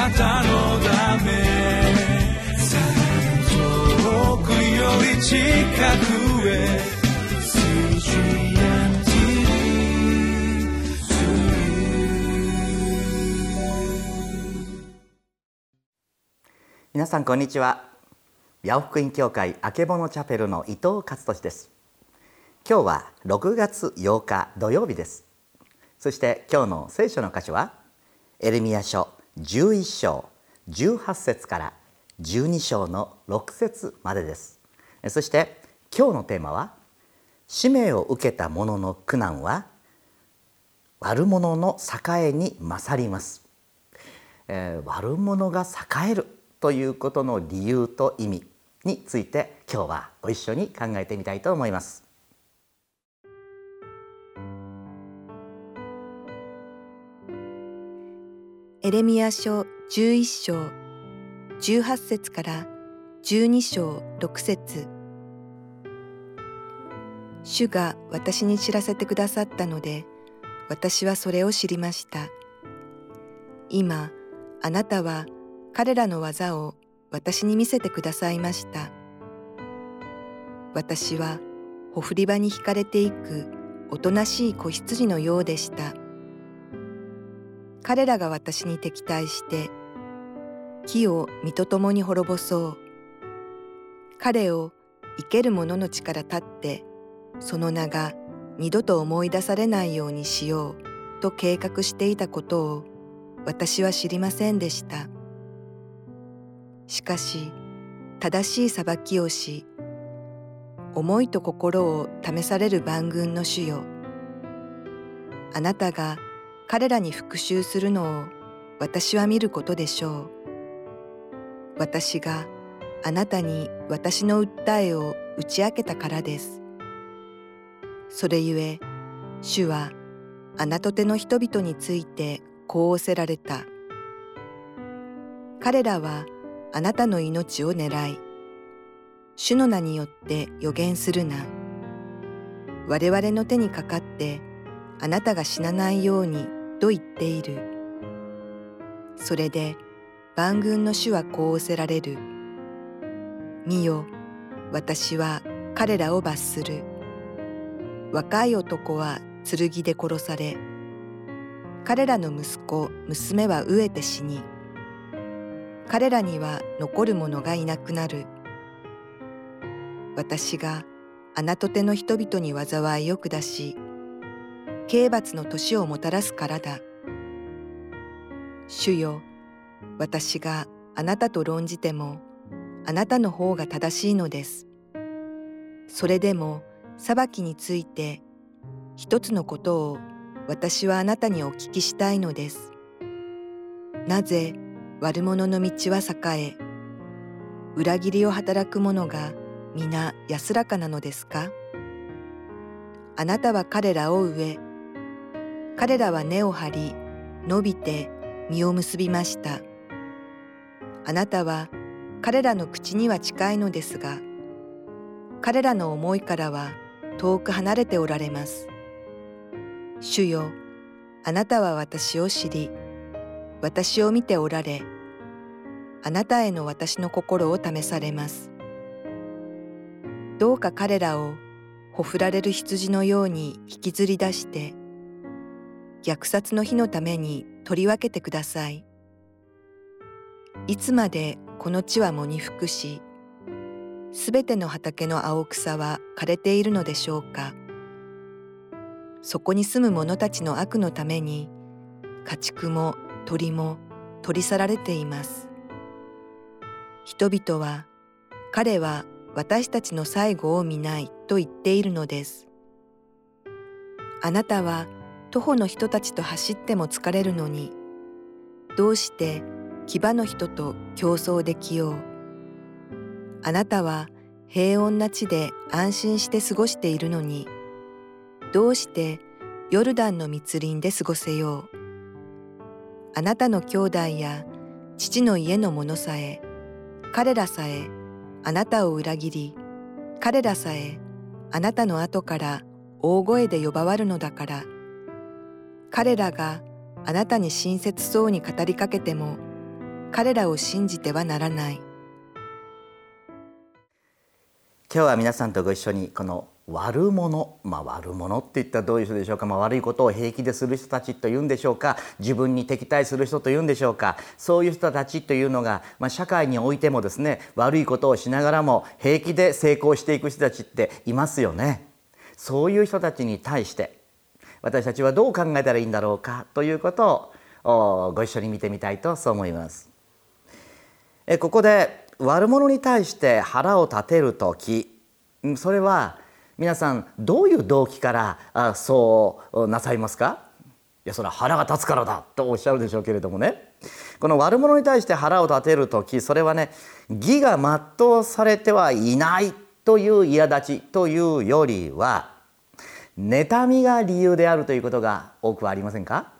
なたのため遠くより近くへ皆さんこんにちは。八尾福音教会あけぼのチャペルの伊藤勝利です。今日は6月8日土曜日です。そして今日の聖書の箇所はエレミア書11章18節から12章の6節までです。そして今日のテーマは使命を受けた者の苦難は悪者の栄に勝ります、えー、悪者が栄えるということの理由と意味について今日はご一緒に考えてみたいと思います。エレミア書11章18節から12章6節主が私に知らせてくださったので私はそれを知りました今あなたは彼らの技を私に見せてくださいました。私はほふり場に引かれていくおとなしい子羊のようでした。彼らが私に敵対して木を身と共に滅ぼそう。彼を生ける者の力立ってその名が二度と思い出されないようにしようと計画していたことを私は知りませんでした。しかし正しい裁きをし思いと心を試される万軍の主よあなたが彼らに復讐するのを私は見ることでしょう。私があなたに私の訴えを打ち明けたからです。それゆえ主はあなとての人々についてこう仰せられた。彼らはあなたの命を狙い、主の名によって予言するな。我々の手にかかってあなたが死なないようにと言っている。それで万軍の主はこう仰せられる。見よ、私は彼らを罰する。若い男は剣で殺され、彼らの息子、娘は飢えて死に、彼らには残る者がいなくなる。私があなとての人々に災いを下し、刑罰の年をもたらすからだ。主よ、私があなたと論じても、あなたの方が正しいのです。それでも裁きについて一つのことを私はあなたにお聞きしたいのです。なぜ悪者の道は栄え、裏切りを働く者が皆安らかなのですか？あなたは彼らを植え、彼らは根を張り、伸びて実を結びました。あなたは彼らの口には近いのですが、彼らの思いからは遠く離れておられます。主よ、あなたは私を知り、私を見ておられ、あなたへの私の心を試されます。どうか彼らをほふられる羊のように引きずり出して、虐殺の日のために取り分けてください。いつまでこの地は藻に服し、すべての畑の青草は枯れているのでしょうか。そこに住む者たちの悪のために、家畜も鳥も取り去られています。人々は彼は私たちの最後を見ないと言っているのです。あなたは徒歩の人たちと走っても疲れるのに、どうして牙の人と競争できよう。あなたは平穏な地で安心して過ごしているのに、どうしてヨルダンの密林で過ごせよう。あなたの兄弟や父の家の者さえ、彼らさえあなたを裏切り、彼らさえあなたの後から大声で呼ばわるのだから、彼らがあなたに親切そうに語りかけても、彼らを信じてはならない今日は皆さんとご一緒にこの悪者まあ悪者って言ったらどういう人でしょうか、まあ、悪いことを平気でする人たちというんでしょうか自分に敵対する人というんでしょうかそういう人たちというのが、まあ、社会においてもですね悪いことをしながらも平気で成功していく人たちっていますよね。そういう人たちに対して私たちはどう考えたらいいんだろうかということをご一緒に見てみたいとそう思います。ここで悪者に対して腹を立てる時それは皆さんどういう動機からそうなさいますか？いやそれは腹が立つからだとおっしゃるでしょうけれどもねこの悪者に対して腹を立てる時それはね義が全うされてはいないという苛立ちというよりは妬みが理由であるということが多くはありませんか？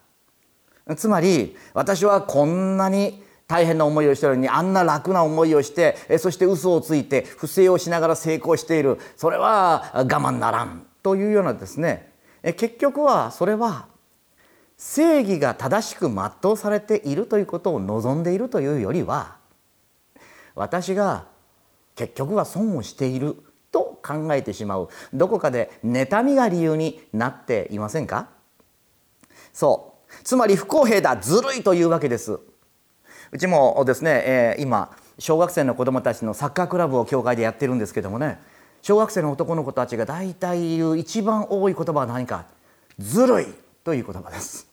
つまり私はこんなに大変な思いをしているのにあんな楽な思いをしてそして嘘をついて不正をしながら成功している。それは我慢ならんというようなですね。結局はそれは正義が正しく全うされているということを望んでいるというよりは私が結局は損をしている。と考えてしまう。どこかで妬みが理由になっていませんか？そう。つまり不公平だずるいというわけです。うちもですね、えー、今小学生の子どもたちのサッカークラブを教会でやってるんですけどもね小学生の男の子たちが大体言う一番多い言葉は何か「ずるい」という言葉です。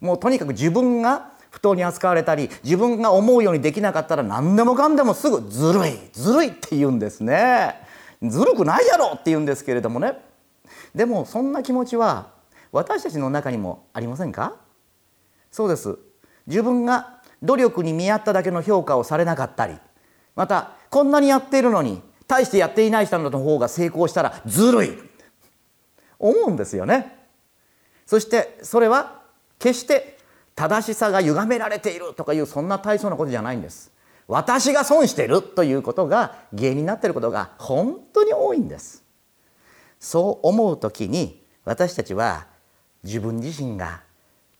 もうとにかく自分が不当に扱われたり自分が思うようにできなかったら何でもかんでもすぐ「ずるいずるい」って言うんですね。ずるくないやろって言うんですけれどもねでもそんな気持ちは私たちの中にもありませんか？そうです自分が努力に見合っただけの評価をされなかったりまたこんなにやっているのに大してやっていない人の方が成功したらずるい思うんですよね。そしてそれは決して正しさが歪められているとかいうそんな大層なことじゃないんです。私が損しているということが原因になっていることが本当に多いんです。そう思う時に私たちは自分自身が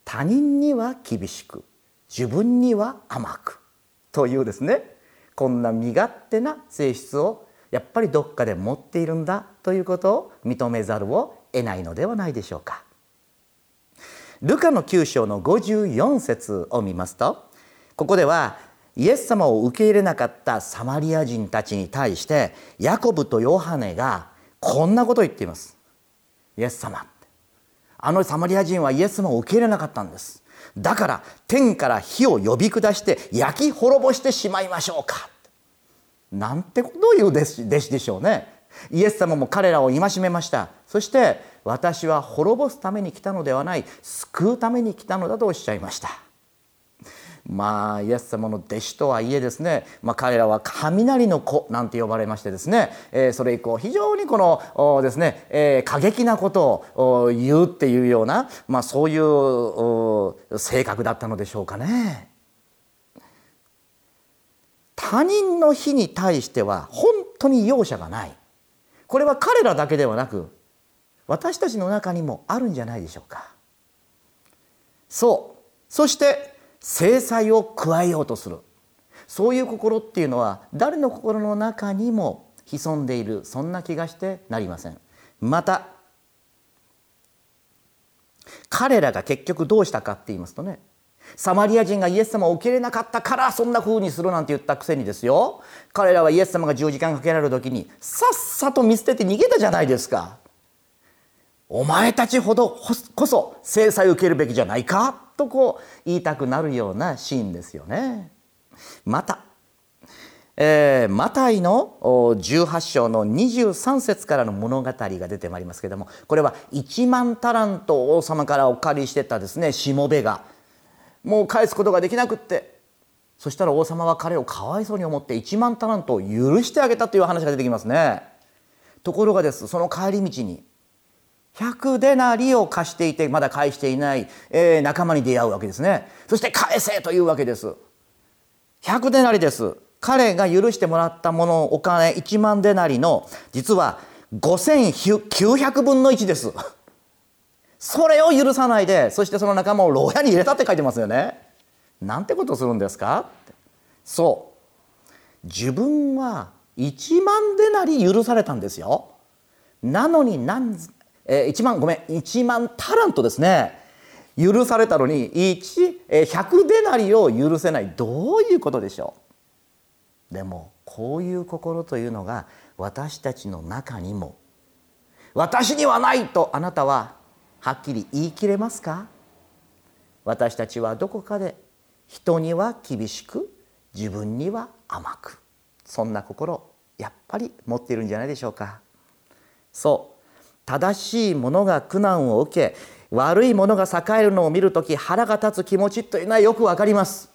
他人には厳しく自分には甘くというですねこんな身勝手な性質をやっぱりどっかで持っているんだということを認めざるを得ないのではないでしょうか。ルカの9章の54節を見ますとここではイエス様を受け入れなかったサマリア人たちに対してヤコブとヨハネがこんなことを言っています。イエス様あのサマリア人はイエス様を受け入れなかったんです。だから天から火を呼び下して焼き滅ぼしてしまいましょうか。なんてことを言う弟子弟子でしょうね。イエス様も彼らを戒めました。そして私は滅ぼすために来たのではない救うために来たのだとおっしゃいました。まあイエス様の弟子とはいえですね、まあ、彼らは雷の子なんて呼ばれましてですね、えー、それ以降非常にこのですね、えー、過激なことを言うっていうような、まあ、そういう性格だったのでしょうかね。他人の非に対しては本当に容赦がない。これは彼らだけではなく私たちの中にもあるんじゃないでしょうか。そう。そして制裁を加えようとする。そういう心っていうのは誰の心の中にも潜んでいるそんな気がしてなりません。また彼らが結局どうしたかって言いますとねサマリア人がイエス様を受け入れなかったからそんな風にするなんて言ったくせにですよ。彼らはイエス様が十字架かけられる時にさっさと見捨てて逃げたじゃないですか。お前たちほどこそ制裁を受けるべきじゃないか。とこう言いたくなるようなシーンですよね。また、えー、マタイの18章の23節からの物語が出てまいりますけれどもこれは1万タラント王様からお借りしてたですねしもべがもう返すことができなくってそしたら王様は彼をかわいそうに思って1万タラントを許してあげたという話が出てきますね。ところがですその帰り道に100デナリを貸していてまだ返していない、えー、仲間に出会うわけですね。そして返せというわけです。100デナリです。彼が許してもらったものお金1万デナリの実は5900分の1です。それを許さないでそしてその仲間を牢屋に入れたって書いてますよね。なんてことするんですか？そう。自分は1万デナリ許されたんですよ。なのに何、えー、1万ごめん1万タラントですね。許されたのに1、えー、100デナリを許せない。どういうことでしょう？でもこういう心というのが私たちの中にも私にはないとあなたははっきり言い切れますか？私たちはどこかで人には厳しく自分には甘くそんな心やっぱり持っているんじゃないでしょうか。そう。正しいものが苦難を受け悪いものが栄えるのを見る時腹が立つ気持ちというのはよくわかります。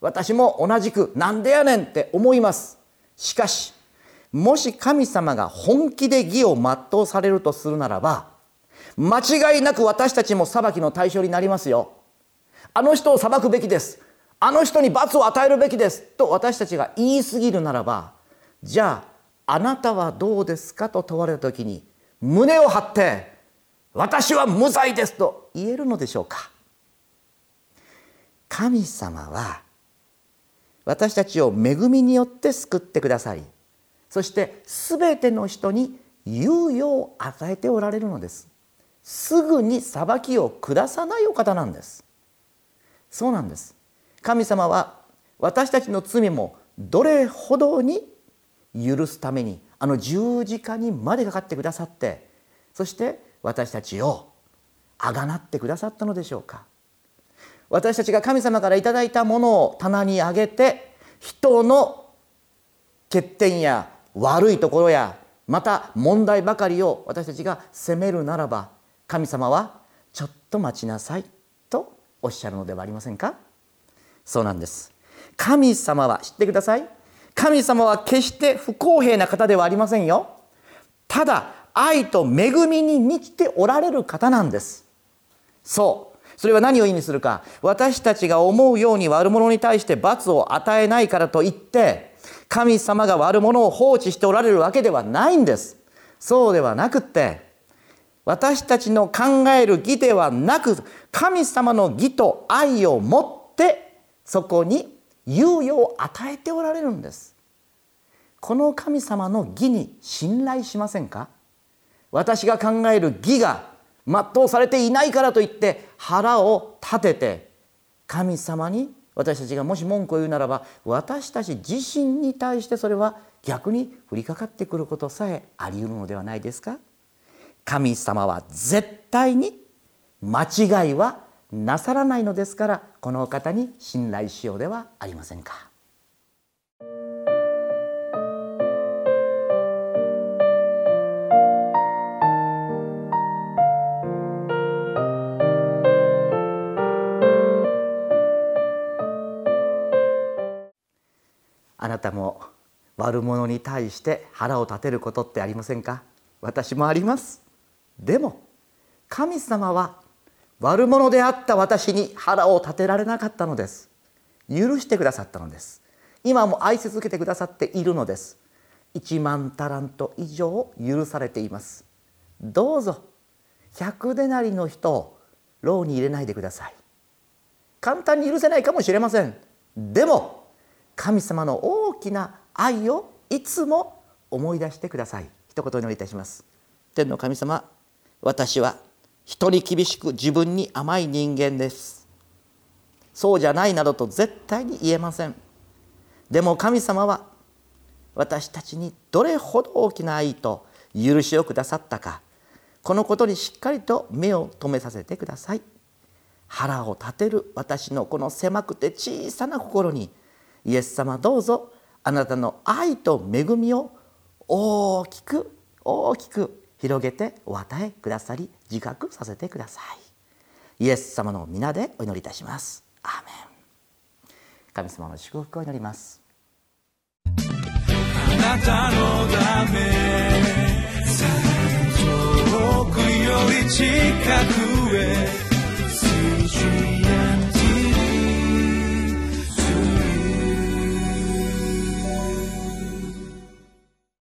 私も同じくなんでやねんって思います。しかしもし神様が本気で義を全うされるとするならば間違いなく私たちも裁きの対象になりますよ。あの人を裁くべきです。あの人に罰を与えるべきです。と私たちが言い過ぎるならばじゃああなたはどうですか？と問われた時に胸を張って私は無罪ですと言えるのでしょうか。神様は私たちを恵みによって救ってくださりそして全ての人に猶予を与えておられるのです。すぐに裁きを下さないお方なんです。そうなんです。神様は私たちの罪もどれほどに許すためにあの十字架にまでかかってくださってそして私たちをあがなってくださったのでしょうか。私たちが神様からいただいたものを棚にあげて人の欠点や悪いところやまた問題ばかりを私たちが責めるならば神様はちょっと待ちなさいとおっしゃるのではありませんか。そうなんです。神様は知ってください。神様は決して不公平な方ではありませんよ。ただ愛と恵みに満ちておられる方なんです。そう。それは何を意味するか。私たちが思うように悪者に対して罰を与えないからといって神様が悪者を放置しておられるわけではないんです。そうではなくって私たちの考える義ではなく神様の義と愛を持ってそこに猶予を与えておられるんです。この神様の義に信頼しませんか？私が考える義が全うされていないからといって腹を立てて神様に私たちがもし文句を言うならば私たち自身に対してそれは逆に降りかかってくることさえあり得るのではないですか？神様は絶対に間違いはなさらないのですからこのお方に信頼しようではありませんか。あなたも悪者に対して腹を立てることってありませんか？私もありますでも神様は悪者であった私に腹を立てられなかったのです。許してくださったのです。今も愛し続けてくださっているのです。1万タラント以上許されています。どうぞ100でなりの人を牢に入れないでください。簡単に許せないかもしれません。でも神様の大きな愛をいつも思い出してください。一言お祈りいたします。天の神様私は人に厳しく自分に甘い人間です。そうじゃないなどと絶対に言えません。でも神様は私たちにどれほど大きな愛と許しをくださったかこのことにしっかりと目を留めさせてください。腹を立てる私のこの狭くて小さな心にイエス様どうぞあなたの愛と恵みを大きく大きく広げてお与えくださり自覚させてください。イエス様の皆でお祈りいたします。アーメン。神様の祝福を祈ります。あなたのため遠くより近くへ